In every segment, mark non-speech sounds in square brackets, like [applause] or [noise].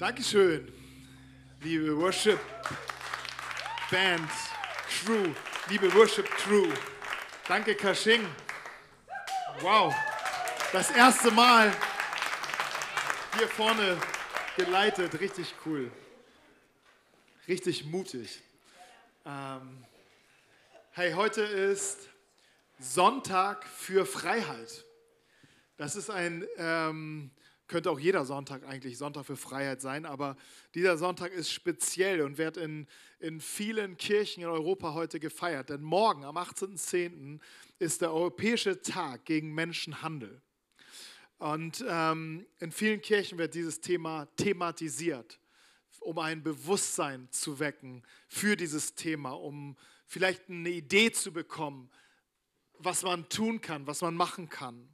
Dankeschön, liebe Worship Band, Crew, liebe Worship Crew. Danke, Kashing. Wow, das erste Mal hier vorne geleitet, richtig cool. Richtig mutig. Ähm, hey, heute ist Sonntag für Freiheit. Das ist ein, ähm, könnte auch jeder Sonntag eigentlich Sonntag für Freiheit sein, aber dieser Sonntag ist speziell und wird in, in vielen Kirchen in Europa heute gefeiert. Denn morgen, am 18.10., ist der Europäische Tag gegen Menschenhandel. Und ähm, in vielen Kirchen wird dieses Thema thematisiert, um ein Bewusstsein zu wecken für dieses Thema, um vielleicht eine Idee zu bekommen, was man tun kann, was man machen kann.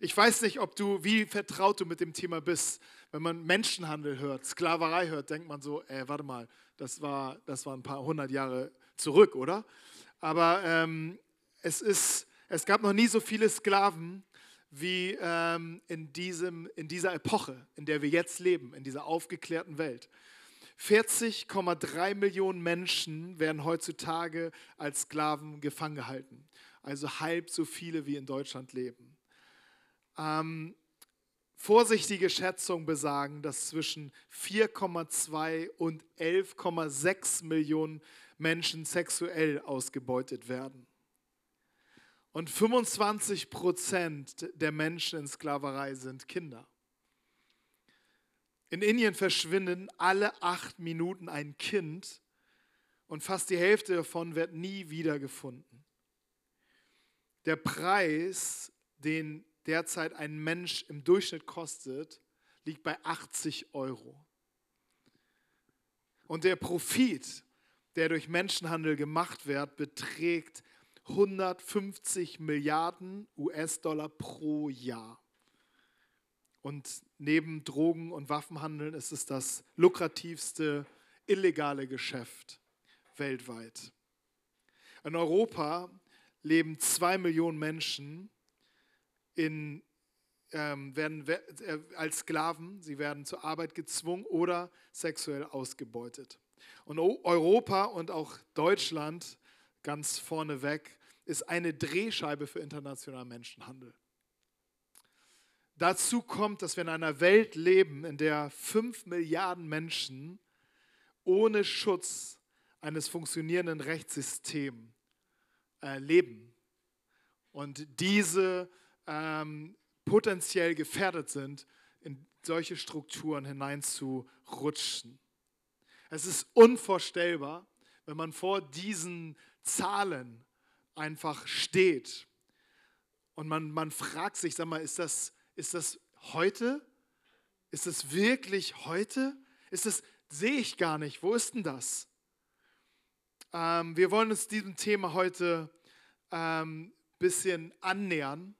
Ich weiß nicht, ob du, wie vertraut du mit dem Thema bist. Wenn man Menschenhandel hört, Sklaverei hört, denkt man so, ey, warte mal, das war, das war ein paar hundert Jahre zurück, oder? Aber ähm, es, ist, es gab noch nie so viele Sklaven wie ähm, in, diesem, in dieser Epoche, in der wir jetzt leben, in dieser aufgeklärten Welt. 40,3 Millionen Menschen werden heutzutage als Sklaven gefangen gehalten also halb so viele wie in Deutschland leben. Ähm, vorsichtige Schätzungen besagen, dass zwischen 4,2 und 11,6 Millionen Menschen sexuell ausgebeutet werden. Und 25 Prozent der Menschen in Sklaverei sind Kinder. In Indien verschwinden alle acht Minuten ein Kind und fast die Hälfte davon wird nie wiedergefunden. Der Preis, den derzeit ein Mensch im Durchschnitt kostet, liegt bei 80 Euro. Und der Profit, der durch Menschenhandel gemacht wird, beträgt 150 Milliarden US-Dollar pro Jahr. Und neben Drogen- und Waffenhandeln ist es das lukrativste illegale Geschäft weltweit. In Europa leben zwei Millionen Menschen in, ähm, werden äh, als Sklaven, sie werden zur Arbeit gezwungen oder sexuell ausgebeutet. Und Europa und auch Deutschland ganz vorneweg ist eine Drehscheibe für internationalen Menschenhandel. Dazu kommt, dass wir in einer Welt leben, in der fünf Milliarden Menschen ohne Schutz eines funktionierenden Rechtssystems äh, leben und diese ähm, potenziell gefährdet sind, in solche Strukturen hineinzurutschen. Es ist unvorstellbar, wenn man vor diesen Zahlen einfach steht und man, man fragt sich, sag mal, ist das, ist das heute? Ist das wirklich heute? Ist das, sehe ich gar nicht. Wo ist denn das? Ähm, wir wollen uns diesem Thema heute ein ähm, bisschen annähern,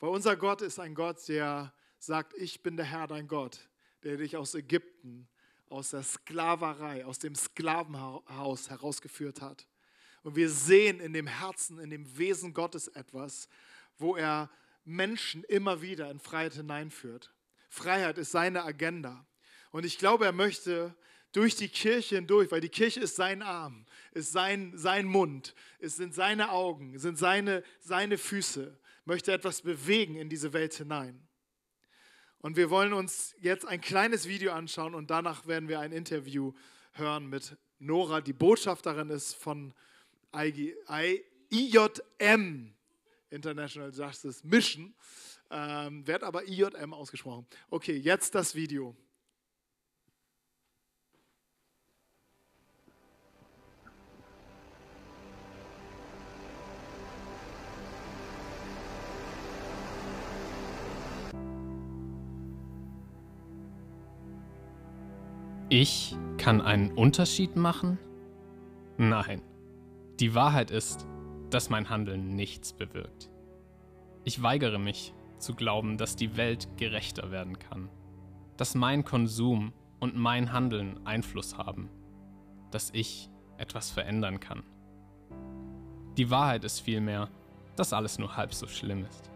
weil unser Gott ist ein Gott, der sagt, ich bin der Herr, dein Gott, der dich aus Ägypten, aus der Sklaverei, aus dem Sklavenhaus herausgeführt hat. Und wir sehen in dem Herzen, in dem Wesen Gottes etwas, wo er Menschen immer wieder in Freiheit hineinführt. Freiheit ist seine Agenda. Und ich glaube, er möchte durch die Kirche hindurch, weil die Kirche ist sein Arm, ist sein, sein Mund, es sind seine Augen, sind seine, seine Füße, möchte etwas bewegen in diese Welt hinein. Und wir wollen uns jetzt ein kleines Video anschauen und danach werden wir ein Interview hören mit Nora, die Botschafterin ist von IJM, International Justice Mission, ähm, wird aber IJM ausgesprochen. Okay, jetzt das Video. Ich kann einen Unterschied machen? Nein. Die Wahrheit ist, dass mein Handeln nichts bewirkt. Ich weigere mich zu glauben, dass die Welt gerechter werden kann, dass mein Konsum und mein Handeln Einfluss haben, dass ich etwas verändern kann. Die Wahrheit ist vielmehr, dass alles nur halb so schlimm ist.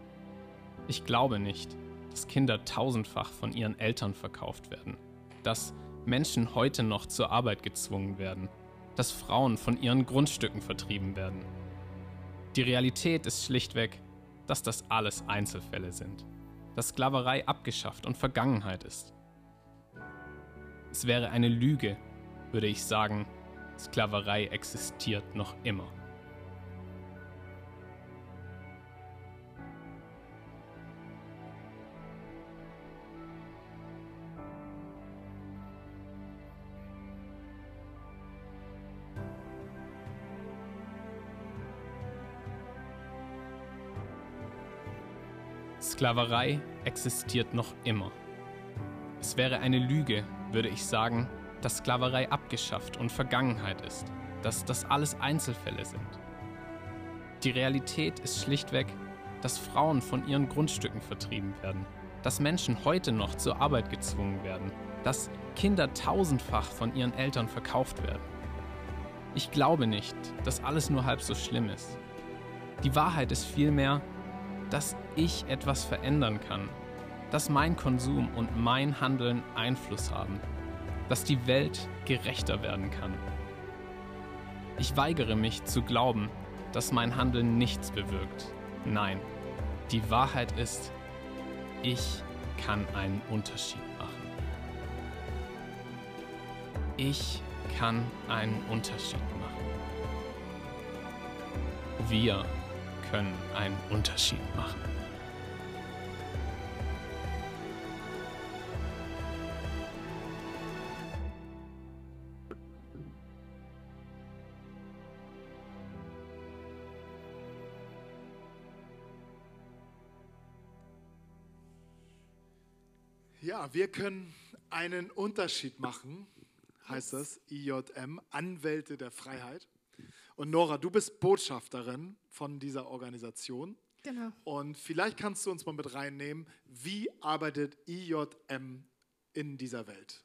Ich glaube nicht, dass Kinder tausendfach von ihren Eltern verkauft werden, dass Menschen heute noch zur Arbeit gezwungen werden, dass Frauen von ihren Grundstücken vertrieben werden. Die Realität ist schlichtweg, dass das alles Einzelfälle sind, dass Sklaverei abgeschafft und Vergangenheit ist. Es wäre eine Lüge, würde ich sagen, Sklaverei existiert noch immer. Sklaverei existiert noch immer. Es wäre eine Lüge, würde ich sagen, dass Sklaverei abgeschafft und Vergangenheit ist, dass das alles Einzelfälle sind. Die Realität ist schlichtweg, dass Frauen von ihren Grundstücken vertrieben werden, dass Menschen heute noch zur Arbeit gezwungen werden, dass Kinder tausendfach von ihren Eltern verkauft werden. Ich glaube nicht, dass alles nur halb so schlimm ist. Die Wahrheit ist vielmehr, dass ich etwas verändern kann, dass mein Konsum und mein Handeln Einfluss haben, dass die Welt gerechter werden kann. Ich weigere mich zu glauben, dass mein Handeln nichts bewirkt. Nein, die Wahrheit ist, ich kann einen Unterschied machen. Ich kann einen Unterschied machen. Wir können einen Unterschied machen. Ja, wir können einen Unterschied machen, heißt das, IJM, Anwälte der Freiheit. Und Nora, du bist Botschafterin von dieser Organisation. Genau. Und vielleicht kannst du uns mal mit reinnehmen, wie arbeitet IJM in dieser Welt?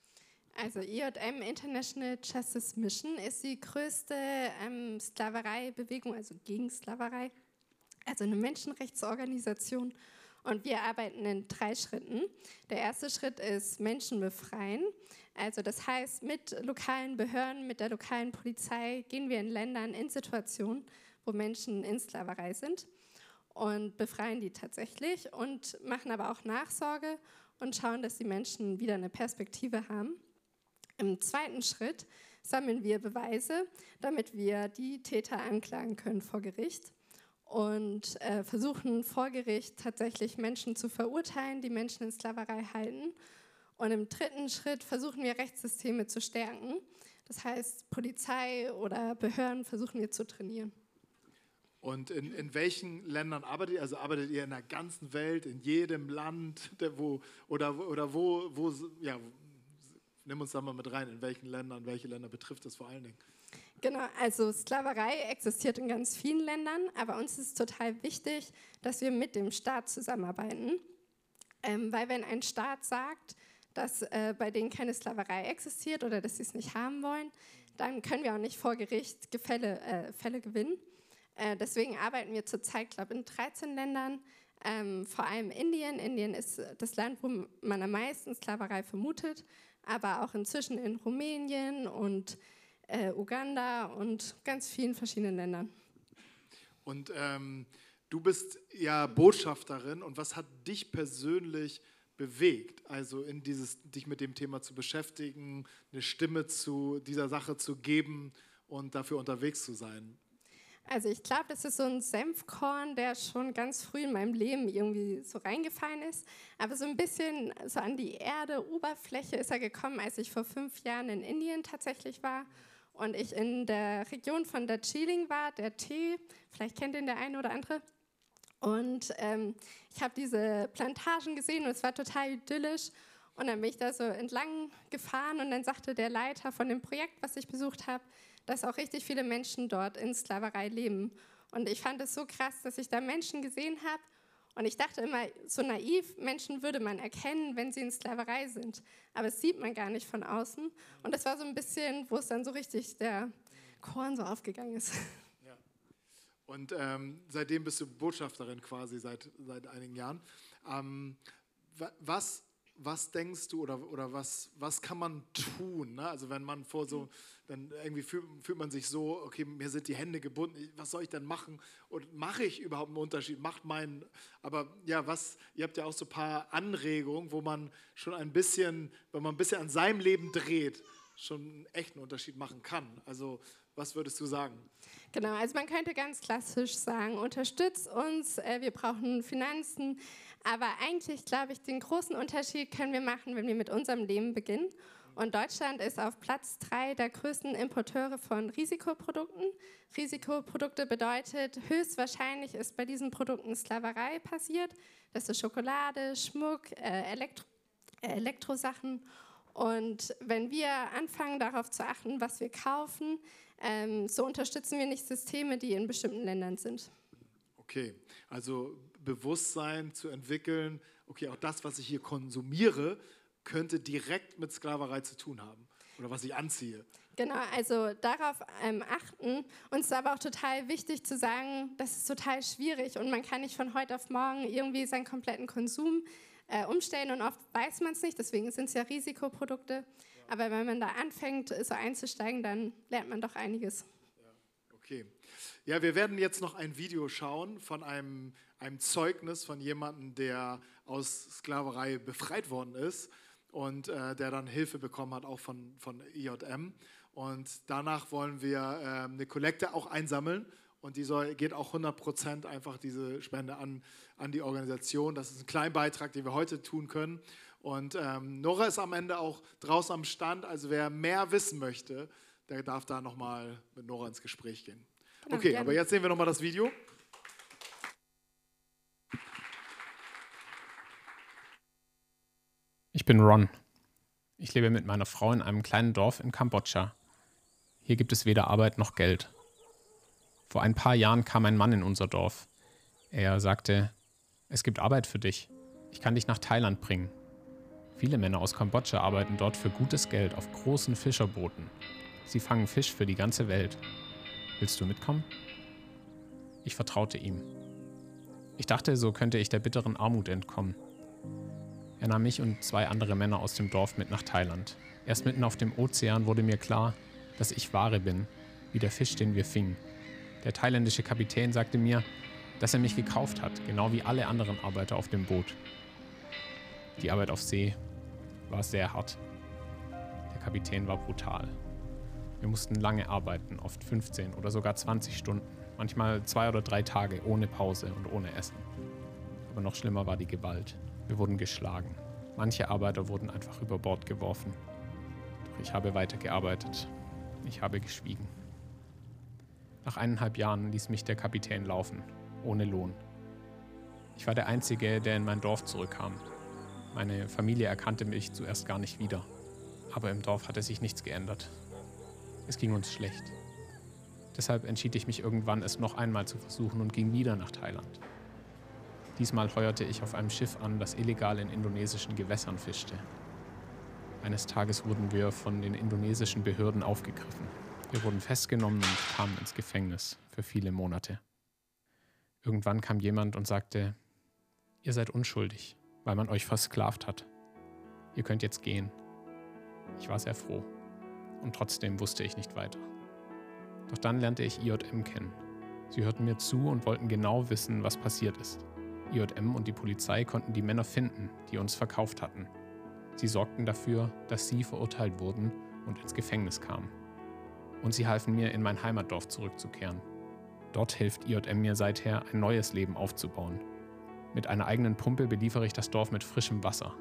Also IJM International Justice Mission ist die größte ähm, Sklavereibewegung, also gegen Sklaverei, also eine Menschenrechtsorganisation. Und wir arbeiten in drei Schritten. Der erste Schritt ist Menschen befreien. Also das heißt, mit lokalen Behörden, mit der lokalen Polizei gehen wir in Ländern in Situationen, wo Menschen in Sklaverei sind und befreien die tatsächlich und machen aber auch Nachsorge und schauen, dass die Menschen wieder eine Perspektive haben. Im zweiten Schritt sammeln wir Beweise, damit wir die Täter anklagen können vor Gericht und äh, versuchen vor Gericht tatsächlich Menschen zu verurteilen, die Menschen in Sklaverei halten. Und im dritten Schritt versuchen wir Rechtssysteme zu stärken. Das heißt, Polizei oder Behörden versuchen wir zu trainieren. Und in, in welchen Ländern arbeitet ihr? Also arbeitet ihr in der ganzen Welt, in jedem Land, wo, oder, oder wo, wo, ja, nimm uns da mal mit rein, in welchen Ländern, welche Länder betrifft das vor allen Dingen? Genau, also Sklaverei existiert in ganz vielen Ländern, aber uns ist total wichtig, dass wir mit dem Staat zusammenarbeiten. Ähm, weil wenn ein Staat sagt, dass äh, bei denen keine Sklaverei existiert oder dass sie es nicht haben wollen, dann können wir auch nicht vor Gericht Gefälle, äh, Fälle gewinnen. Äh, deswegen arbeiten wir zurzeit, glaube ich, in 13 Ländern, ähm, vor allem Indien. Indien ist das Land, wo man am meisten Sklaverei vermutet, aber auch inzwischen in Rumänien und äh, Uganda und ganz vielen verschiedenen Ländern. Und ähm, du bist ja Botschafterin und was hat dich persönlich bewegt, also in dieses, dich mit dem Thema zu beschäftigen, eine Stimme zu dieser Sache zu geben und dafür unterwegs zu sein? Also ich glaube, das ist so ein Senfkorn, der schon ganz früh in meinem Leben irgendwie so reingefallen ist. Aber so ein bisschen so an die Erde, Oberfläche ist er gekommen, als ich vor fünf Jahren in Indien tatsächlich war und ich in der Region von Darjeeling war, der Tee, vielleicht kennt ihn der eine oder andere. Und ähm, ich habe diese Plantagen gesehen und es war total idyllisch. Und dann bin ich da so entlang gefahren und dann sagte der Leiter von dem Projekt, was ich besucht habe, dass auch richtig viele Menschen dort in Sklaverei leben. Und ich fand es so krass, dass ich da Menschen gesehen habe und ich dachte immer, so naiv, Menschen würde man erkennen, wenn sie in Sklaverei sind. Aber das sieht man gar nicht von außen. Und das war so ein bisschen, wo es dann so richtig der Korn so aufgegangen ist. [laughs] Ja. Und ähm, seitdem bist du Botschafterin quasi, seit, seit einigen Jahren. Ähm, wa- was, was denkst du oder, oder was, was kann man tun? Ne? Also wenn man vor so, dann irgendwie fühlt, fühlt man sich so, okay, mir sind die Hände gebunden, was soll ich denn machen? Und mache ich überhaupt einen Unterschied? Macht mein, aber ja, was, ihr habt ja auch so ein paar Anregungen, wo man schon ein bisschen, wenn man ein bisschen an seinem Leben dreht, schon einen echten Unterschied machen kann. Also was würdest du sagen? Genau, also man könnte ganz klassisch sagen, unterstützt uns, äh, wir brauchen Finanzen, aber eigentlich glaube ich, den großen Unterschied können wir machen, wenn wir mit unserem Leben beginnen. Und Deutschland ist auf Platz drei der größten Importeure von Risikoprodukten. Risikoprodukte bedeutet, höchstwahrscheinlich ist bei diesen Produkten Sklaverei passiert. Das ist Schokolade, Schmuck, äh, Elektro äh, Elektrosachen. Und wenn wir anfangen, darauf zu achten, was wir kaufen, ähm, so unterstützen wir nicht Systeme, die in bestimmten Ländern sind. Okay, also Bewusstsein zu entwickeln, okay, auch das, was ich hier konsumiere, könnte direkt mit Sklaverei zu tun haben oder was ich anziehe. Genau, also darauf ähm, achten. Uns ist aber auch total wichtig zu sagen, das ist total schwierig und man kann nicht von heute auf morgen irgendwie seinen kompletten Konsum äh, umstellen und oft weiß man es nicht, deswegen sind es ja Risikoprodukte. Aber wenn man da anfängt, so einzusteigen, dann lernt man doch einiges. Okay. Ja, wir werden jetzt noch ein Video schauen von einem, einem Zeugnis von jemandem, der aus Sklaverei befreit worden ist und äh, der dann Hilfe bekommen hat, auch von, von IJM. Und danach wollen wir ähm, eine Kollekte auch einsammeln und die soll, geht auch 100 Prozent einfach diese Spende an, an die Organisation. Das ist ein Kleinbeitrag, den wir heute tun können. Und ähm, Nora ist am Ende auch draußen am Stand, also wer mehr wissen möchte, der darf da nochmal mit Nora ins Gespräch gehen. Genau, Okay, aber jetzt sehen wir nochmal das Video. Bin Ron. Ich lebe mit meiner Frau in einem kleinen Dorf in Kambodscha. Hier gibt es weder Arbeit noch Geld. Vor ein paar Jahren kam ein Mann in unser Dorf. Er sagte, es gibt Arbeit für dich. Ich kann dich nach Thailand bringen. Viele Männer aus Kambodscha arbeiten dort für gutes Geld auf großen Fischerbooten. Sie fangen Fisch für die ganze Welt. Willst du mitkommen? Ich vertraute ihm. Ich dachte, so könnte ich der bitteren Armut entkommen. Er nahm mich und zwei andere Männer aus dem Dorf mit nach Thailand. Erst mitten auf dem Ozean wurde mir klar, dass ich Ware bin, wie der Fisch, den wir fingen. Der thailändische Kapitän sagte mir, dass er mich gekauft hat, genau wie alle anderen Arbeiter auf dem Boot. Die Arbeit auf See war sehr hart. Der Kapitän war brutal. Wir mussten lange arbeiten, oft 15 oder sogar 20 Stunden, manchmal zwei oder drei Tage ohne Pause und ohne Essen. Aber noch schlimmer war die Gewalt. Wir wurden geschlagen. Manche Arbeiter wurden einfach über Bord geworfen. Doch ich habe weitergearbeitet. Ich habe geschwiegen. Nach eineinhalb Jahren ließ mich der Kapitän laufen, ohne Lohn. Ich war der Einzige, der in mein Dorf zurückkam. Meine Familie erkannte mich zuerst gar nicht wieder. Aber im Dorf hatte sich nichts geändert. Es ging uns schlecht. Deshalb entschied ich mich irgendwann, es noch einmal zu versuchen und ging wieder nach Thailand. Diesmal heuerte ich auf einem Schiff an, das illegal in indonesischen Gewässern fischte. Eines Tages wurden wir von den indonesischen Behörden aufgegriffen. Wir wurden festgenommen und kamen ins Gefängnis für viele Monate. Irgendwann kam jemand und sagte, ihr seid unschuldig, weil man euch versklavt hat. Ihr könnt jetzt gehen. Ich war sehr froh. Und trotzdem wusste ich nicht weiter. Doch dann lernte ich IJM kennen. Sie hörten mir zu und wollten genau wissen, was passiert ist. IJM und die Polizei konnten die Männer finden, die uns verkauft hatten. Sie sorgten dafür, dass sie verurteilt wurden und ins Gefängnis kamen. Und sie halfen mir, in mein Heimatdorf zurückzukehren. Dort hilft IJM mir seither, ein neues Leben aufzubauen. Mit einer eigenen Pumpe beliefere ich das Dorf mit frischem Wasser.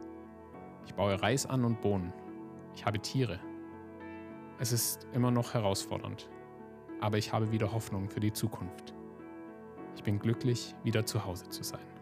Ich baue Reis an und Bohnen. Ich habe Tiere. Es ist immer noch herausfordernd, aber ich habe wieder Hoffnung für die Zukunft. Ich bin glücklich, wieder zu Hause zu sein.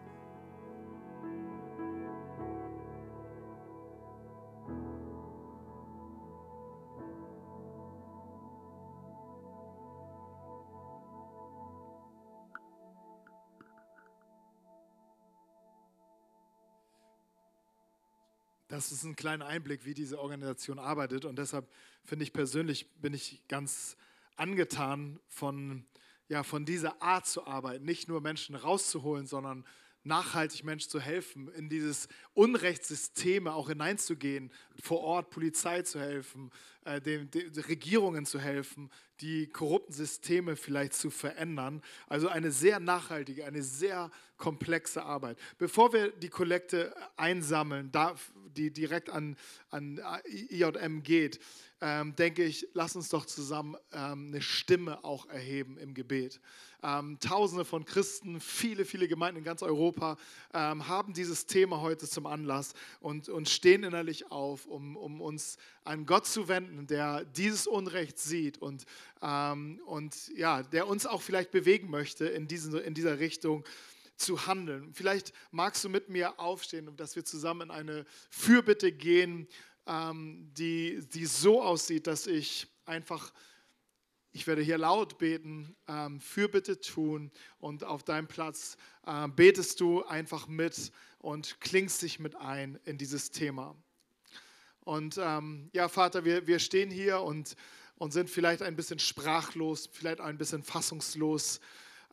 Das ist ein kleiner Einblick, wie diese Organisation arbeitet. Und deshalb finde ich persönlich, bin ich ganz angetan von, ja, von dieser Art zu arbeiten. Nicht nur Menschen rauszuholen, sondern nachhaltig Menschen zu helfen, in dieses Unrechtssysteme auch hineinzugehen, vor Ort Polizei zu helfen, äh, den, den Regierungen zu helfen, die korrupten Systeme vielleicht zu verändern. Also eine sehr nachhaltige, eine sehr komplexe Arbeit. Bevor wir die Kollekte einsammeln, die direkt an, an IJM geht, ähm, denke ich, lass uns doch zusammen ähm, eine Stimme auch erheben im Gebet. Ähm, Tausende von Christen, viele, viele Gemeinden in ganz Europa ähm, haben dieses Thema heute zum Anlass und, und stehen innerlich auf, um, um uns an Gott zu wenden, der dieses Unrecht sieht und, ähm, und ja, der uns auch vielleicht bewegen möchte in, diesen, in dieser Richtung zu handeln. Vielleicht magst du mit mir aufstehen, dass wir zusammen in eine Fürbitte gehen, ähm, die, die so aussieht, dass ich einfach, ich werde hier laut beten, ähm, Fürbitte tun und auf deinem Platz äh, betest du einfach mit und klingst dich mit ein in dieses Thema. Und ähm, ja, Vater, wir, wir stehen hier und, und sind vielleicht ein bisschen sprachlos, vielleicht ein bisschen fassungslos.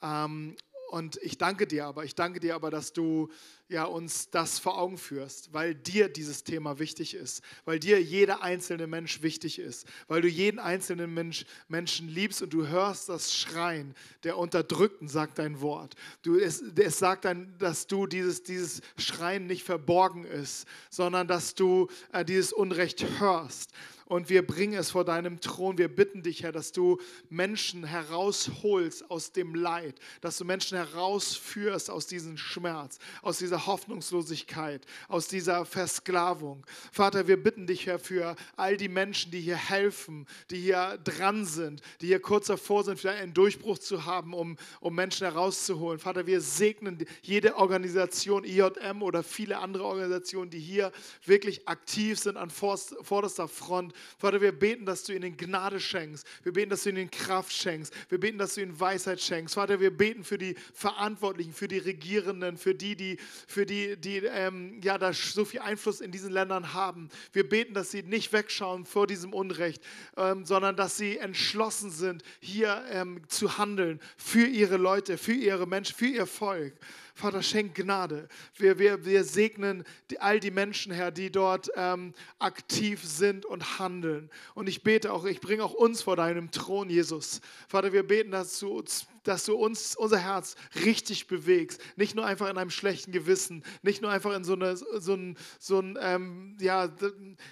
Ähm, und ich danke dir aber, ich danke dir aber, dass du ja, uns das vor Augen führst, weil dir dieses Thema wichtig ist, weil dir jeder einzelne Mensch wichtig ist, weil du jeden einzelnen Mensch, Menschen liebst und du hörst das Schreien der Unterdrückten, sagt dein Wort. Du, es, es sagt dann, dass du dieses, dieses Schreien nicht verborgen ist, sondern dass du äh, dieses Unrecht hörst und wir bringen es vor deinem Thron. Wir bitten dich, Herr, dass du Menschen herausholst aus dem Leid, dass du Menschen herausführst aus diesem Schmerz, aus dieser Hoffnungslosigkeit, aus dieser Versklavung. Vater, wir bitten dich, Herr, für all die Menschen, die hier helfen, die hier dran sind, die hier kurz davor sind, vielleicht einen Durchbruch zu haben, um, um Menschen herauszuholen. Vater, wir segnen jede Organisation, IJM oder viele andere Organisationen, die hier wirklich aktiv sind an vorderster Front Vater, wir beten, dass du ihnen Gnade schenkst. Wir beten, dass du ihnen Kraft schenkst. Wir beten, dass du ihnen Weisheit schenkst. Vater, wir beten für die Verantwortlichen, für die Regierenden, für die, die, für die, die ähm, ja, da so viel Einfluss in diesen Ländern haben. Wir beten, dass sie nicht wegschauen vor diesem Unrecht, ähm, sondern dass sie entschlossen sind, hier ähm, zu handeln für ihre Leute, für ihre Menschen, für ihr Volk. Vater, schenk Gnade. Wir, wir, wir segnen die, all die Menschen, Herr, die dort ähm, aktiv sind und handeln. Und ich bete auch, ich bringe auch uns vor deinem Thron, Jesus. Vater, wir beten, dass du uns dass du uns, unser Herz richtig bewegst. Nicht nur einfach in einem schlechten Gewissen, nicht nur einfach in so, eine, so ein, so ein ähm, ja,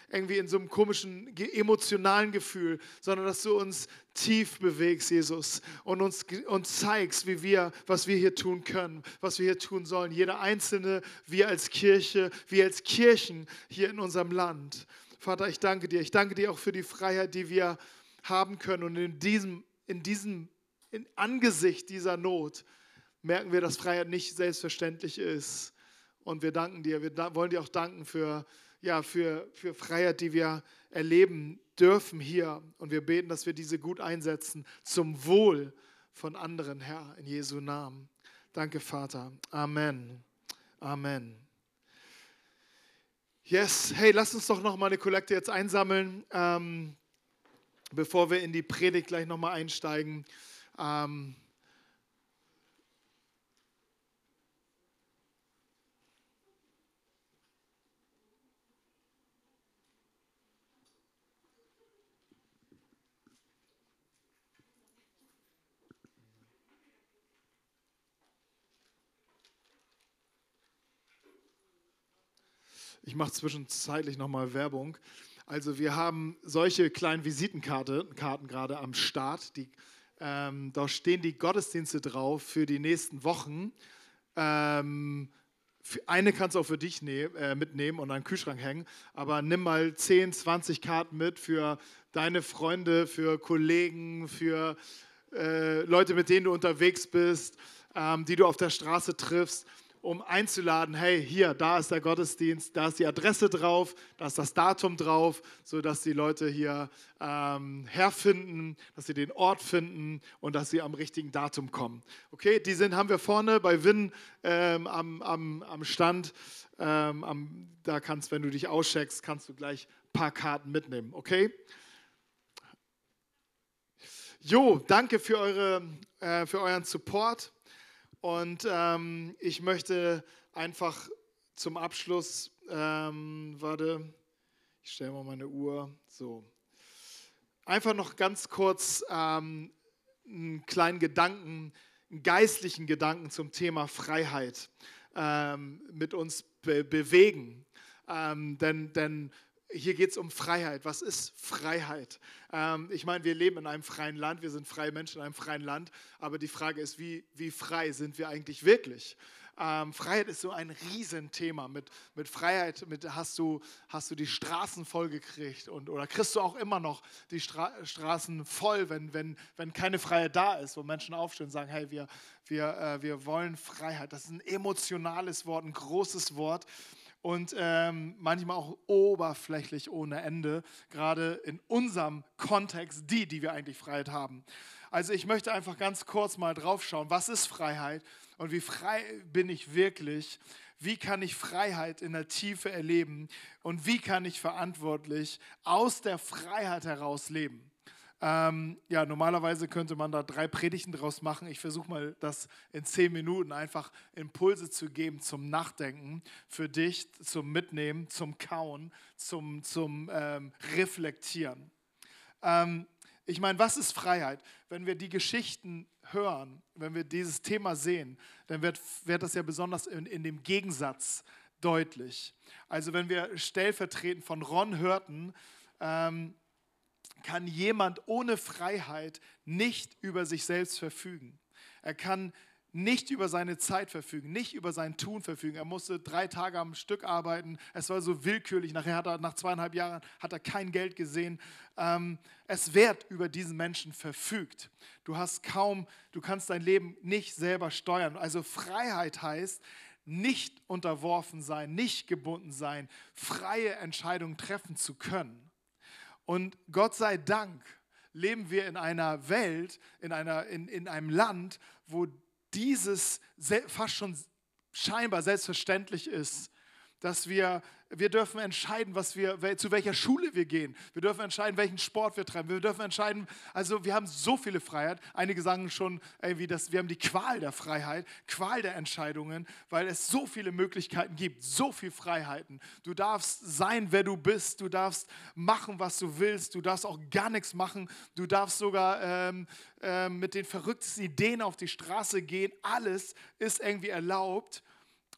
irgendwie in so einem komischen emotionalen Gefühl, sondern dass du uns tief bewegst, Jesus, und uns, uns zeigst, wie wir, was wir hier tun können, was wir hier tun sollen. Jeder Einzelne, wir als Kirche, wir als Kirchen hier in unserem Land. Vater, ich danke dir. Ich danke dir auch für die Freiheit, die wir haben können. Und in diesem, in diesem in Angesicht dieser Not merken wir, dass Freiheit nicht selbstverständlich ist. Und wir danken dir. Wir wollen dir auch danken für, ja, für, für Freiheit, die wir erleben dürfen hier. Und wir beten, dass wir diese gut einsetzen zum Wohl von anderen, Herr, in Jesu Namen. Danke, Vater. Amen. Amen. Yes, hey, lass uns doch noch mal eine Kollekte jetzt einsammeln, ähm, bevor wir in die Predigt gleich noch mal einsteigen. Ähm, Ich mache zwischenzeitlich nochmal Werbung. Also wir haben solche kleinen Visitenkarten gerade am Start, die ähm, da stehen die Gottesdienste drauf für die nächsten Wochen. Ähm, eine kannst du auch für dich ne äh, mitnehmen und an den Kühlschrank hängen, aber nimm mal 10, 20 Karten mit für deine Freunde, für Kollegen, für äh, Leute, mit denen du unterwegs bist, ähm, die du auf der Straße triffst um einzuladen, hey, hier, da ist der Gottesdienst, da ist die Adresse drauf, da ist das Datum drauf, sodass die Leute hier ähm, herfinden, dass sie den Ort finden und dass sie am richtigen Datum kommen. Okay, die sind, haben wir vorne bei Win ähm, am, am, am Stand. Ähm, am, da kannst, wenn du dich auscheckst, kannst du gleich ein paar Karten mitnehmen, okay? Jo, danke für, eure, äh, für euren Support. Und ähm, ich möchte einfach zum Abschluss, ähm, warte, ich stelle mal meine Uhr, so. Einfach noch ganz kurz ähm, einen kleinen Gedanken, einen geistlichen Gedanken zum Thema Freiheit ähm, mit uns be bewegen. Ähm, denn, denn hier geht es um Freiheit. Was ist Freiheit? Ähm, ich meine, wir leben in einem freien Land, wir sind freie Menschen in einem freien Land, aber die Frage ist, wie, wie frei sind wir eigentlich wirklich? Ähm, Freiheit ist so ein Riesenthema. Mit, mit Freiheit mit, hast, du, hast du die Straßen voll gekriegt und, oder kriegst du auch immer noch die Stra Straßen voll, wenn, wenn, wenn keine Freiheit da ist, wo Menschen aufstehen und sagen, hey, wir, wir, äh, wir wollen Freiheit. Das ist ein emotionales Wort, ein großes Wort und ähm, manchmal auch oberflächlich ohne Ende, gerade in unserem Kontext, die, die wir eigentlich Freiheit haben. Also ich möchte einfach ganz kurz mal drauf schauen, was ist Freiheit und wie frei bin ich wirklich? Wie kann ich Freiheit in der Tiefe erleben und wie kann ich verantwortlich aus der Freiheit heraus leben? Ähm, ja, normalerweise könnte man da drei Predigten draus machen. Ich versuche mal, das in zehn Minuten einfach Impulse zu geben zum Nachdenken für dich, zum Mitnehmen, zum Kauen, zum, zum ähm, Reflektieren. Ähm, ich meine, was ist Freiheit? Wenn wir die Geschichten hören, wenn wir dieses Thema sehen, dann wird, wird das ja besonders in, in dem Gegensatz deutlich. Also wenn wir stellvertretend von Ron hörten, ähm, kann jemand ohne Freiheit nicht über sich selbst verfügen. Er kann nicht über seine Zeit verfügen, nicht über sein Tun verfügen. Er musste drei Tage am Stück arbeiten. Es war so willkürlich. Nachher hat er nach zweieinhalb Jahren hat er kein Geld gesehen. Ähm, es wird über diesen Menschen verfügt. Du hast kaum, du kannst dein Leben nicht selber steuern. Also Freiheit heißt nicht unterworfen sein, nicht gebunden sein, freie Entscheidungen treffen zu können. Und Gott sei Dank leben wir in einer Welt, in, einer, in, in einem Land, wo dieses fast schon scheinbar selbstverständlich ist, dass wir wir dürfen entscheiden, was wir, zu welcher Schule wir gehen. Wir dürfen entscheiden, welchen Sport wir treiben. Wir dürfen entscheiden, also wir haben so viele Freiheit. Einige sagen schon, irgendwie, dass wir haben die Qual der Freiheit, Qual der Entscheidungen, weil es so viele Möglichkeiten gibt, so viele Freiheiten. Du darfst sein, wer du bist. Du darfst machen, was du willst. Du darfst auch gar nichts machen. Du darfst sogar ähm, ähm, mit den verrücktesten Ideen auf die Straße gehen. Alles ist irgendwie erlaubt.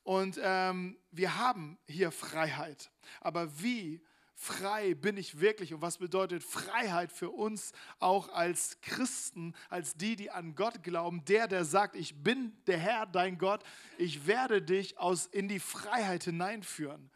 Und ähm, wir haben hier Freiheit. Aber wie frei bin ich wirklich und was bedeutet Freiheit für uns auch als Christen, als die, die an Gott glauben, der, der sagt, ich bin der Herr, dein Gott, ich werde dich aus, in die Freiheit hineinführen.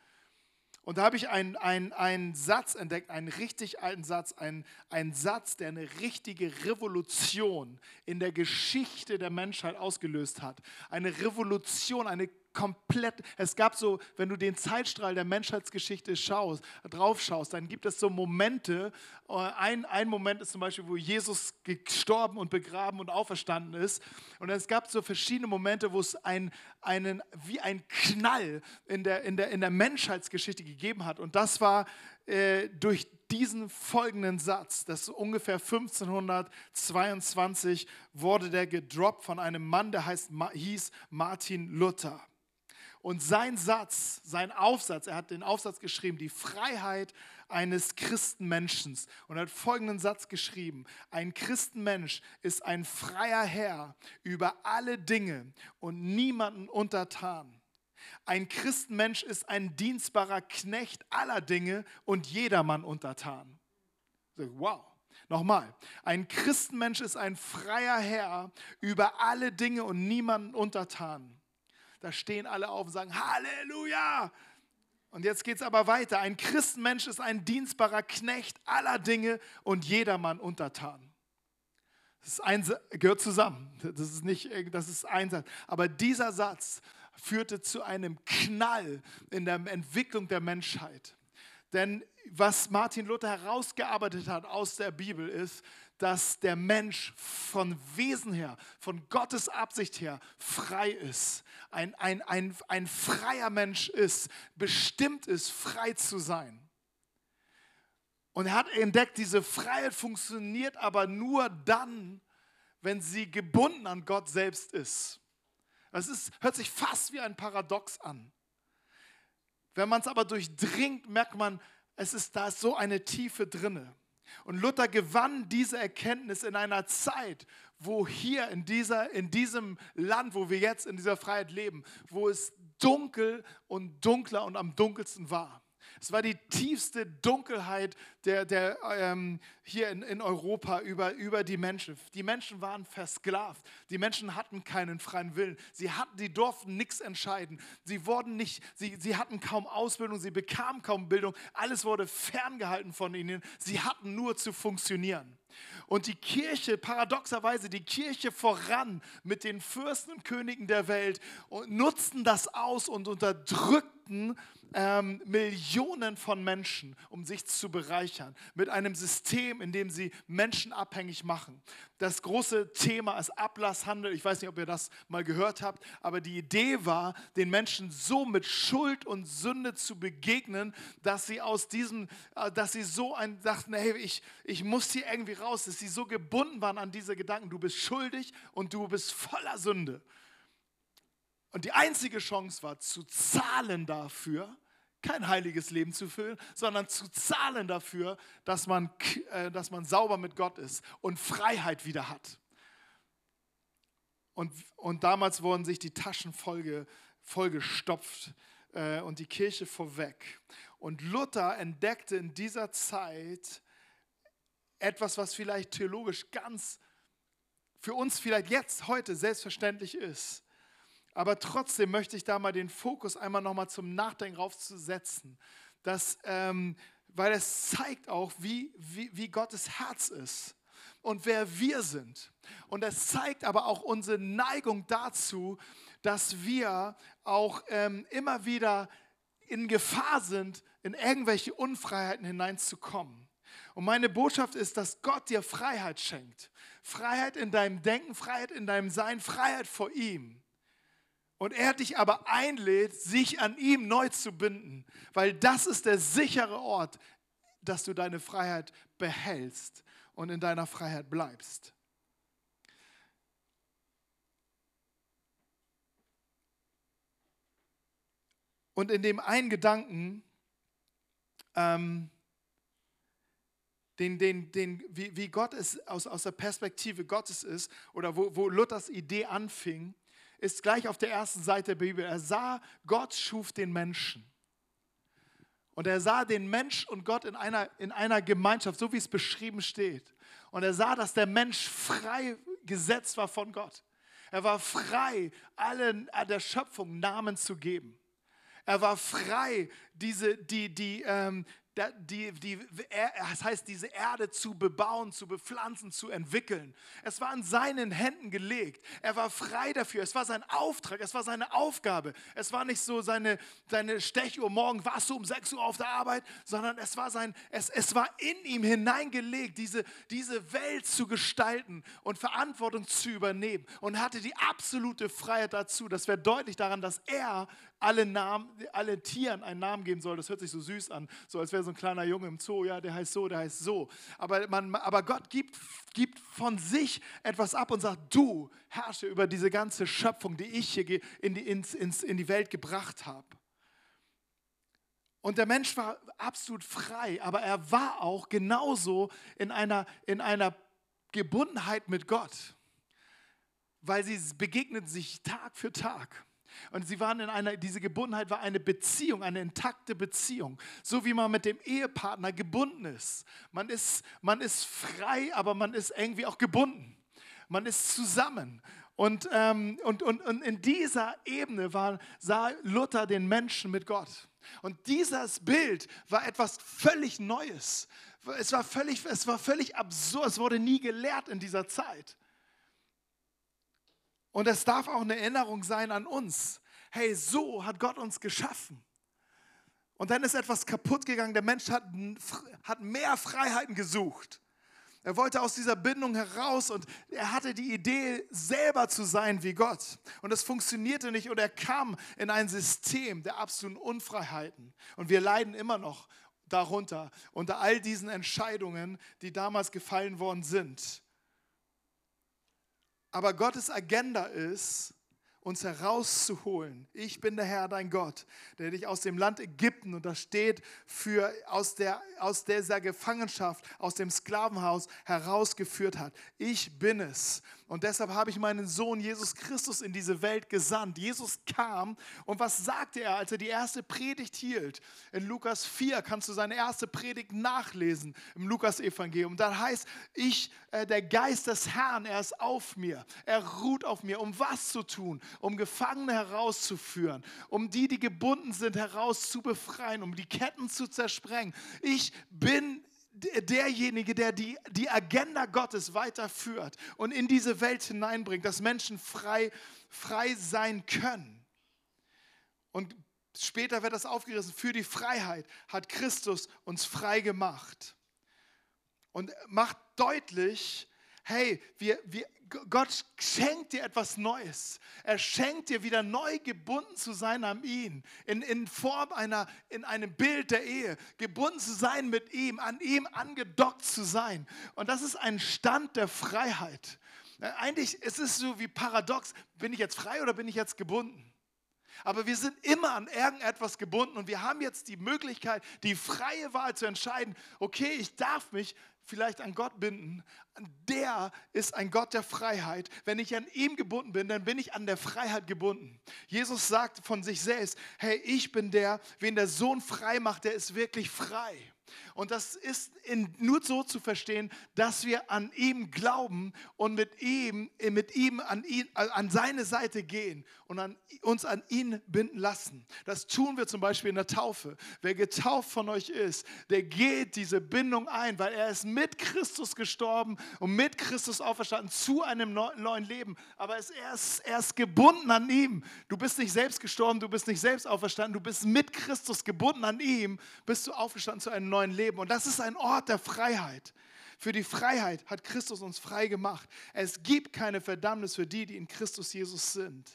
Und da habe ich einen, einen, Satz entdeckt, einen richtig alten Satz, einen, einen Satz, der eine richtige Revolution in der Geschichte der Menschheit ausgelöst hat. Eine Revolution, eine komplett, es gab so, wenn du den Zeitstrahl der Menschheitsgeschichte schaust, drauf schaust, dann gibt es so Momente, äh, ein, ein Moment ist zum Beispiel, wo Jesus gestorben und begraben und auferstanden ist und es gab so verschiedene Momente, wo es ein, einen, wie ein Knall in der, in, der, in der Menschheitsgeschichte gegeben hat und das war äh, durch diesen folgenden Satz, das ungefähr 1522 wurde der gedroppt von einem Mann, der heißt, hieß Martin Luther. Und sein Satz, sein Aufsatz, er hat den Aufsatz geschrieben, die Freiheit eines Christenmenschen. Und er hat folgenden Satz geschrieben, ein Christenmensch ist ein freier Herr über alle Dinge und niemanden untertan. Ein Christenmensch ist ein dienstbarer Knecht aller Dinge und jedermann untertan. Wow. Nochmal, ein Christenmensch ist ein freier Herr über alle Dinge und niemanden untertan. Da stehen alle auf und sagen, Halleluja! Und jetzt geht es aber weiter. Ein Christenmensch ist ein dienstbarer Knecht aller Dinge und jedermann untertan. Das ein, gehört zusammen. Das ist nicht, das ist ein Satz. Aber dieser Satz führte zu einem Knall in der Entwicklung der Menschheit. Denn was Martin Luther herausgearbeitet hat aus der Bibel ist, dass der Mensch von Wesen her, von Gottes Absicht her frei ist. Ein, ein, ein, ein freier Mensch ist, bestimmt ist, frei zu sein. Und er hat entdeckt, diese Freiheit funktioniert aber nur dann, wenn sie gebunden an Gott selbst ist. Das ist, hört sich fast wie ein Paradox an. Wenn man es aber durchdringt, merkt man, es ist da ist so eine Tiefe drinne. Und Luther gewann diese Erkenntnis in einer Zeit, wo hier in, dieser, in diesem Land, wo wir jetzt in dieser Freiheit leben, wo es dunkel und dunkler und am dunkelsten war. Es war die tiefste Dunkelheit der, der, ähm, hier in, in Europa über, über die Menschen. Die Menschen waren versklavt. Die Menschen hatten keinen freien Willen. Sie, hatten, sie durften nichts entscheiden. Sie, wurden nicht, sie, sie hatten kaum Ausbildung, sie bekamen kaum Bildung. Alles wurde ferngehalten von ihnen. Sie hatten nur zu funktionieren. Und die Kirche, paradoxerweise, die Kirche voran mit den Fürsten und Königen der Welt nutzten das aus und unterdrückten ähm, Millionen von Menschen, um sich zu bereichern, mit einem System, in dem sie Menschen abhängig machen. Das große Thema ist Ablasshandel. Ich weiß nicht, ob ihr das mal gehört habt, aber die Idee war, den Menschen so mit Schuld und Sünde zu begegnen, dass sie aus diesem, äh, dass sie so ein dachten, hey, ich, ich muss hier irgendwie raus, dass sie so gebunden waren an diese Gedanken, du bist schuldig und du bist voller Sünde. Und die einzige Chance war zu zahlen dafür, kein heiliges Leben zu führen, sondern zu zahlen dafür, dass man, äh, dass man sauber mit Gott ist und Freiheit wieder hat. Und, und damals wurden sich die Taschen vollge, vollgestopft äh, und die Kirche vorweg. Und Luther entdeckte in dieser Zeit etwas, was vielleicht theologisch ganz für uns vielleicht jetzt, heute selbstverständlich ist. Aber trotzdem möchte ich da mal den Fokus einmal nochmal zum Nachdenken raufzusetzen, dass, ähm, weil es zeigt auch, wie, wie, wie Gottes Herz ist und wer wir sind. Und es zeigt aber auch unsere Neigung dazu, dass wir auch ähm, immer wieder in Gefahr sind, in irgendwelche Unfreiheiten hineinzukommen. Und meine Botschaft ist, dass Gott dir Freiheit schenkt. Freiheit in deinem Denken, Freiheit in deinem Sein, Freiheit vor ihm. Und er dich aber einlädt, sich an ihm neu zu binden, weil das ist der sichere Ort, dass du deine Freiheit behältst und in deiner Freiheit bleibst. Und in dem einen Gedanken, ähm, den, den, den, wie, wie Gott es aus, aus der Perspektive Gottes ist, oder wo, wo Luthers Idee anfing, ist gleich auf der ersten Seite der Bibel. Er sah, Gott schuf den Menschen. Und er sah den Mensch und Gott in einer, in einer Gemeinschaft, so wie es beschrieben steht. Und er sah, dass der Mensch frei gesetzt war von Gott. Er war frei, allen der Schöpfung Namen zu geben. Er war frei, diese, die, die, ähm, die, die, das heißt, diese Erde zu bebauen, zu bepflanzen, zu entwickeln. Es war in seinen Händen gelegt. Er war frei dafür. Es war sein Auftrag, es war seine Aufgabe. Es war nicht so seine, seine Stechuhr, morgen warst du um 6 Uhr auf der Arbeit, sondern es war, sein, es, es war in ihm hineingelegt, diese, diese Welt zu gestalten und Verantwortung zu übernehmen. Und hatte die absolute Freiheit dazu. Das wäre deutlich daran, dass er alle, Namen, alle Tieren einen Namen geben soll. Das hört sich so süß an, so als wäre so ein kleiner Junge im Zoo, ja, der heißt so, der heißt so. Aber, man, aber Gott gibt, gibt von sich etwas ab und sagt, du herrsche über diese ganze Schöpfung, die ich hier in die, ins, ins, in die Welt gebracht habe. Und der Mensch war absolut frei, aber er war auch genauso in einer, in einer Gebundenheit mit Gott, weil sie begegnen sich Tag für Tag. Und sie waren in einer, diese Gebundenheit war eine Beziehung, eine intakte Beziehung. So wie man mit dem Ehepartner gebunden ist. Man ist, man ist frei, aber man ist irgendwie auch gebunden. Man ist zusammen. Und, ähm, und, und, und in dieser Ebene war, sah Luther den Menschen mit Gott. Und dieses Bild war etwas völlig Neues. Es war völlig, es war völlig absurd. Es wurde nie gelehrt in dieser Zeit. Und es darf auch eine Erinnerung sein an uns. Hey, so hat Gott uns geschaffen. Und dann ist etwas kaputt gegangen. Der Mensch hat, hat mehr Freiheiten gesucht. Er wollte aus dieser Bindung heraus und er hatte die Idee, selber zu sein wie Gott. Und das funktionierte nicht und er kam in ein System der absoluten Unfreiheiten. Und wir leiden immer noch darunter, unter all diesen Entscheidungen, die damals gefallen worden sind. Aber Gottes Agenda ist, uns herauszuholen. Ich bin der Herr, dein Gott, der dich aus dem Land Ägypten, und das steht für aus, der, aus dieser Gefangenschaft, aus dem Sklavenhaus herausgeführt hat. Ich bin es. Und deshalb habe ich meinen Sohn Jesus Christus in diese Welt gesandt. Jesus kam und was sagte er, als er die erste Predigt hielt? In Lukas 4 kannst du seine erste Predigt nachlesen im Lukas-Evangelium. Da heißt, ich, äh, der Geist des Herrn, er ist auf mir. Er ruht auf mir, um was zu tun? Um Gefangene herauszuführen, um die, die gebunden sind, herauszubefreien, um die Ketten zu zersprengen. Ich bin derjenige, der die, die Agenda Gottes weiterführt und in diese Welt hineinbringt, dass Menschen frei, frei sein können. Und später wird das aufgerissen, für die Freiheit hat Christus uns frei gemacht. Und macht deutlich, hey, wir, wir, Gott schenkt dir etwas Neues. Er schenkt dir wieder neu gebunden zu sein an ihn, in, in Form einer, in einem Bild der Ehe, gebunden zu sein mit ihm, an ihm angedockt zu sein. Und das ist ein Stand der Freiheit. Äh, eigentlich ist es so wie paradox, bin ich jetzt frei oder bin ich jetzt gebunden? Aber wir sind immer an irgendetwas gebunden und wir haben jetzt die Möglichkeit, die freie Wahl zu entscheiden, okay, ich darf mich vielleicht an Gott binden, der ist ein Gott der Freiheit. Wenn ich an ihm gebunden bin, dann bin ich an der Freiheit gebunden. Jesus sagt von sich selbst, hey, ich bin der, wen der Sohn frei macht, der ist wirklich frei. Und das ist in, nur so zu verstehen, dass wir an ihm glauben und mit ihm, mit ihm an, ihn, an seine Seite gehen und an, uns an ihn binden lassen. Das tun wir zum Beispiel in der Taufe. Wer getauft von euch ist, der geht diese Bindung ein, weil er ist mit Christus gestorben und mit Christus auferstanden zu einem neuen Leben. Aber er ist, er ist gebunden an ihm. Du bist nicht selbst gestorben, du bist nicht selbst auferstanden, du bist mit Christus gebunden an ihm, bist du aufgestanden zu einem neuen Leben. Und das ist ein Ort der Freiheit. Für die Freiheit hat Christus uns frei gemacht. Es gibt keine Verdammnis für die, die in Christus Jesus sind.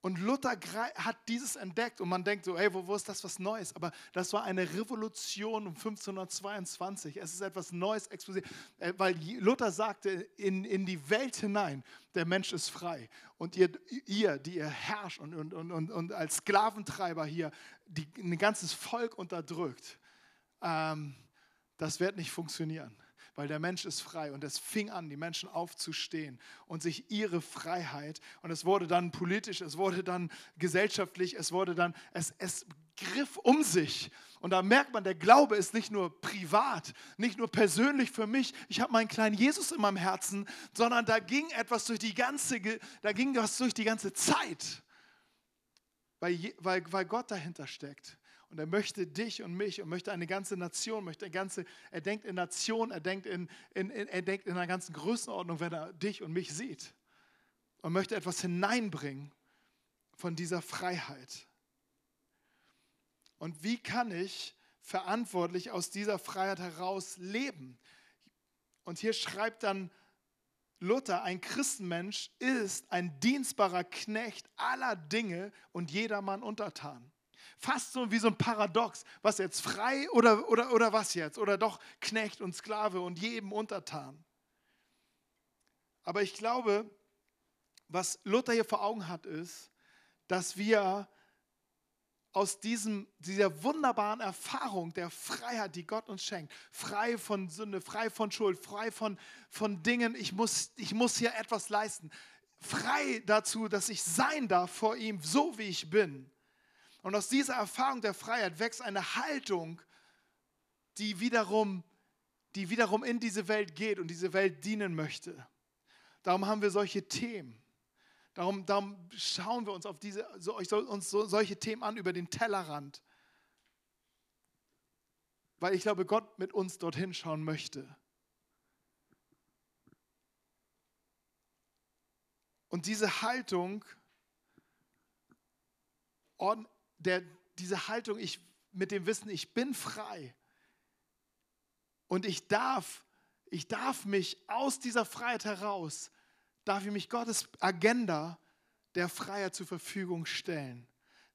Und Luther hat dieses entdeckt und man denkt so, hey, wo, wo, ist das was Neues? Aber das war eine Revolution um 1522. Es ist etwas Neues explosiv, äh, weil Luther sagte in, in die Welt hinein, der Mensch ist frei. Und ihr, ihr die ihr herrscht und, und, und, und als Sklaventreiber hier die, ein ganzes Volk unterdrückt, ähm, das wird nicht funktionieren weil der Mensch ist frei. Und es fing an, die Menschen aufzustehen und sich ihre Freiheit, und es wurde dann politisch, es wurde dann gesellschaftlich, es wurde dann, es, es griff um sich. Und da merkt man, der Glaube ist nicht nur privat, nicht nur persönlich für mich. Ich habe meinen kleinen Jesus in meinem Herzen, sondern da ging etwas durch die ganze, da ging was durch die ganze Zeit, weil, weil, weil Gott dahinter steckt. Und er möchte dich und mich und möchte eine ganze Nation, möchte eine ganze, er denkt in Nation, er denkt in, in, in, er denkt in einer ganzen Größenordnung, wenn er dich und mich sieht. Und möchte etwas hineinbringen von dieser Freiheit. Und wie kann ich verantwortlich aus dieser Freiheit heraus leben? Und hier schreibt dann Luther, ein Christenmensch ist ein dienstbarer Knecht aller Dinge und jedermann untertan. Fast so wie so ein Paradox. Was jetzt, frei oder, oder, oder was jetzt? Oder doch Knecht und Sklave und jedem untertan. Aber ich glaube, was Luther hier vor Augen hat, ist, dass wir aus diesem, dieser wunderbaren Erfahrung der Freiheit, die Gott uns schenkt, frei von Sünde, frei von Schuld, frei von, von Dingen, ich muss, ich muss hier etwas leisten, frei dazu, dass ich sein darf vor ihm, so wie ich bin, und aus dieser Erfahrung der Freiheit wächst eine Haltung, die wiederum, die wiederum in diese Welt geht und diese Welt dienen möchte. Darum haben wir solche Themen. Darum, darum schauen wir uns auf diese, so, uns so, solche Themen an über den Tellerrand. Weil ich glaube, Gott mit uns dorthin schauen möchte. Und diese Haltung der, diese Haltung, ich, mit dem Wissen, ich bin frei und ich darf, ich darf mich aus dieser Freiheit heraus, darf ich mich Gottes Agenda der Freiheit zur Verfügung stellen.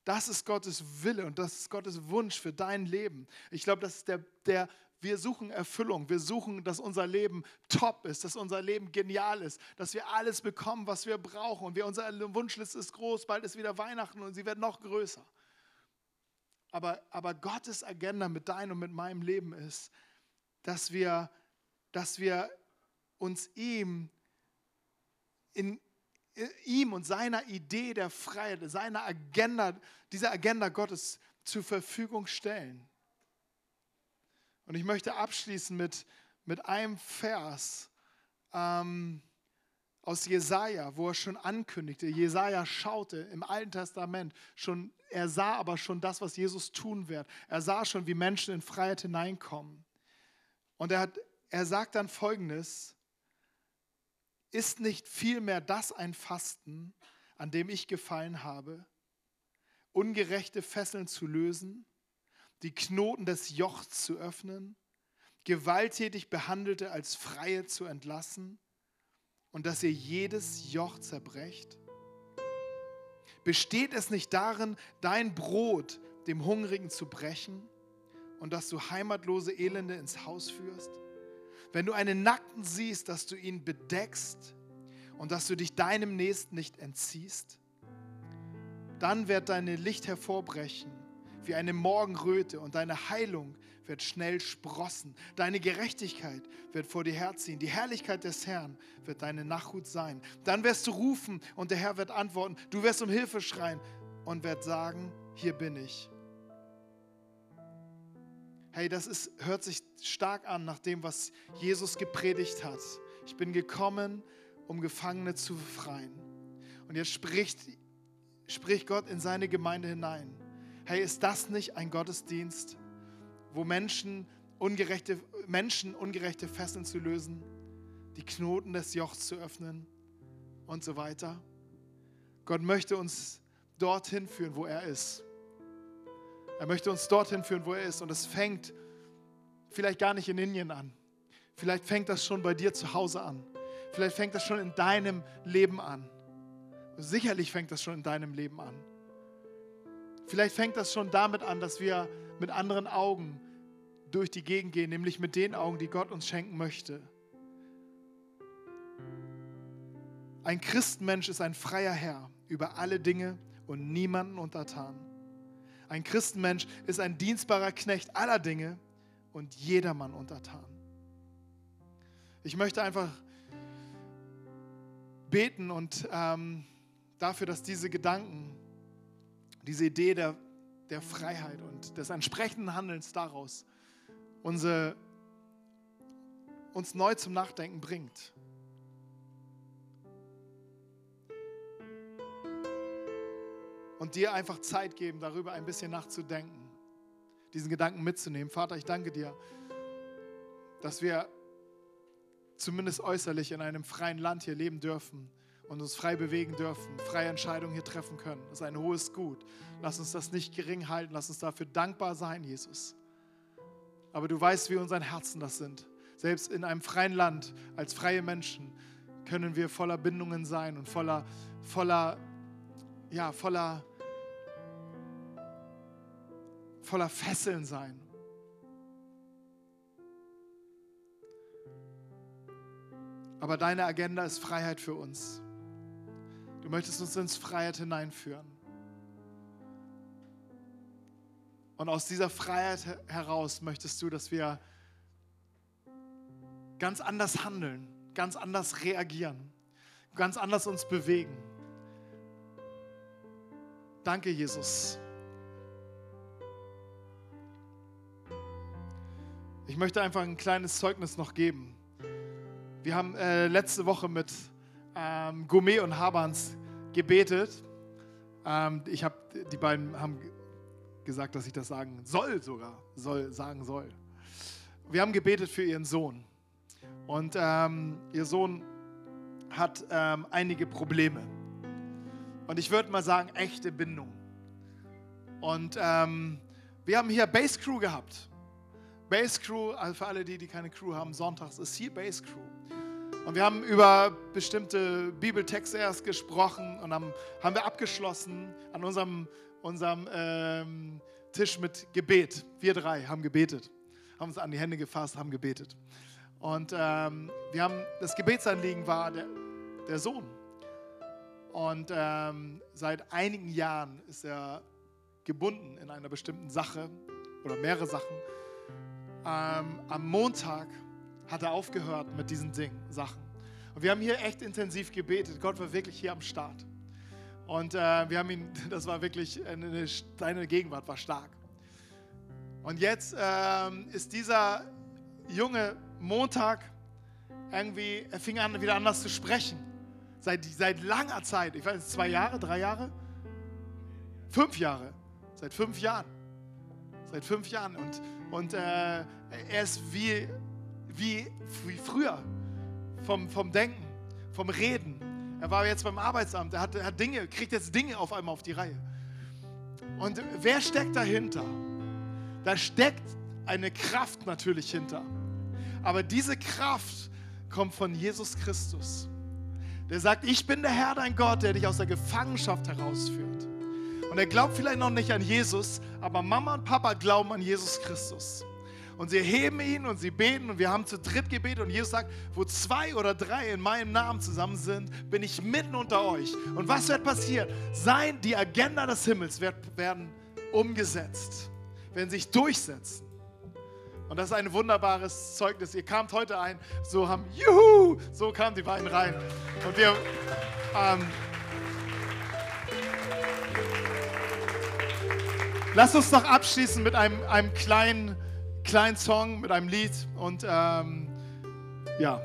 Das ist Gottes Wille und das ist Gottes Wunsch für dein Leben. Ich glaube, das ist der, der wir suchen Erfüllung, wir suchen, dass unser Leben top ist, dass unser Leben genial ist, dass wir alles bekommen, was wir brauchen. Und wir, unsere Wunschliste ist groß, bald ist wieder Weihnachten und sie wird noch größer. Aber, aber Gottes Agenda mit deinem und mit meinem Leben ist, dass wir, dass wir uns ihm, in, in ihm und seiner Idee der Freiheit, seiner Agenda, dieser Agenda Gottes zur Verfügung stellen. Und ich möchte abschließen mit, mit einem Vers ähm, aus Jesaja, wo er schon ankündigte. Jesaja schaute im Alten Testament schon, er sah aber schon das, was Jesus tun wird. Er sah schon, wie Menschen in Freiheit hineinkommen. Und er, hat, er sagt dann folgendes: Ist nicht vielmehr das ein Fasten, an dem ich gefallen habe, ungerechte Fesseln zu lösen? die Knoten des Jochs zu öffnen, gewalttätig Behandelte als Freie zu entlassen und dass ihr jedes Joch zerbrecht? Besteht es nicht darin, dein Brot dem Hungrigen zu brechen und dass du heimatlose Elende ins Haus führst? Wenn du einen Nackten siehst, dass du ihn bedeckst und dass du dich deinem Nächsten nicht entziehst? Dann wird dein Licht hervorbrechen wie eine Morgenröte und deine Heilung wird schnell sprossen. Deine Gerechtigkeit wird vor dir herziehen. Die Herrlichkeit des Herrn wird deine Nachhut sein. Dann wirst du rufen und der Herr wird antworten. Du wirst um Hilfe schreien und wird sagen, hier bin ich. Hey, das ist, hört sich stark an nach dem, was Jesus gepredigt hat. Ich bin gekommen, um Gefangene zu befreien. Und jetzt spricht, spricht Gott in seine Gemeinde hinein. Hey, ist das nicht ein Gottesdienst, wo Menschen ungerechte, Menschen ungerechte Fesseln zu lösen, die Knoten des Jochs zu öffnen und so weiter? Gott möchte uns dorthin führen, wo er ist. Er möchte uns dorthin führen, wo er ist. Und es fängt vielleicht gar nicht in Indien an. Vielleicht fängt das schon bei dir zu Hause an. Vielleicht fängt das schon in deinem Leben an. Sicherlich fängt das schon in deinem Leben an. Vielleicht fängt das schon damit an, dass wir mit anderen Augen durch die Gegend gehen, nämlich mit den Augen, die Gott uns schenken möchte. Ein Christenmensch ist ein freier Herr über alle Dinge und niemanden untertan. Ein Christenmensch ist ein dienstbarer Knecht aller Dinge und jedermann untertan. Ich möchte einfach beten und ähm, dafür, dass diese Gedanken diese Idee der, der Freiheit und des entsprechenden Handelns daraus unsere, uns neu zum Nachdenken bringt. Und dir einfach Zeit geben, darüber ein bisschen nachzudenken, diesen Gedanken mitzunehmen. Vater, ich danke dir, dass wir zumindest äußerlich in einem freien Land hier leben dürfen und uns frei bewegen dürfen, freie Entscheidungen hier treffen können. Das ist ein hohes Gut. Lass uns das nicht gering halten, lass uns dafür dankbar sein, Jesus. Aber du weißt, wie unsere Herzen das sind. Selbst in einem freien Land, als freie Menschen, können wir voller Bindungen sein und voller, voller, ja, voller, voller Fesseln sein. Aber deine Agenda ist Freiheit für uns. Du möchtest uns ins Freiheit hineinführen. Und aus dieser Freiheit heraus möchtest du, dass wir ganz anders handeln, ganz anders reagieren, ganz anders uns bewegen. Danke, Jesus. Ich möchte einfach ein kleines Zeugnis noch geben. Wir haben äh, letzte Woche mit ähm, Gourmet und Habans gebetet. Ähm, ich habe, die beiden haben gesagt, dass ich das sagen soll sogar, soll, sagen soll. Wir haben gebetet für ihren Sohn. Und ähm, ihr Sohn hat ähm, einige Probleme. Und ich würde mal sagen, echte Bindung. Und ähm, wir haben hier Base Crew gehabt. Base Crew, also für alle die, die keine Crew haben, sonntags ist hier Base Crew. Und wir haben über bestimmte Bibeltexte erst gesprochen und haben, haben wir abgeschlossen an unserem, unserem ähm, Tisch mit Gebet. Wir drei haben gebetet. Haben uns an die Hände gefasst, haben gebetet. Und ähm, wir haben, das Gebetsanliegen war der, der Sohn. Und ähm, seit einigen Jahren ist er gebunden in einer bestimmten Sache oder mehrere Sachen. Ähm, am Montag hat er aufgehört mit diesen Dingen, Sachen. Und wir haben hier echt intensiv gebetet. Gott war wirklich hier am Start. Und äh, wir haben ihn, [laughs] das war wirklich, eine, seine Gegenwart war stark. Und jetzt ähm, ist dieser junge Montag irgendwie, er fing an, wieder anders zu sprechen. Seit, seit langer Zeit, ich weiß, zwei Jahre, drei Jahre? Fünf Jahre. Seit fünf Jahren. Seit fünf Jahren. Und, und äh, er ist wie, wie, wie früher vom, vom Denken, vom Reden. Er war jetzt beim Arbeitsamt, er hat, hat Dinge, kriegt jetzt Dinge auf einmal auf die Reihe. Und wer steckt dahinter? Da steckt eine Kraft natürlich hinter. Aber diese Kraft kommt von Jesus Christus. Der sagt, ich bin der Herr, dein Gott, der dich aus der Gefangenschaft herausführt. Und er glaubt vielleicht noch nicht an Jesus, aber Mama und Papa glauben an Jesus Christus. Und sie heben ihn und sie beten und wir haben zu dritt gebetet und Jesus sagt, wo zwei oder drei in meinem Namen zusammen sind, bin ich mitten unter euch. Und was wird passieren? Sein, die Agenda des Himmels wird, werden umgesetzt, werden sich durchsetzen. Und das ist ein wunderbares Zeugnis. Ihr kamt heute ein, so haben, juhu, so kamen die beiden rein. Und wir, ähm, lasst uns noch abschließen mit einem, einem kleinen, kleinen Song, mit einem Lied. Und ähm, ja,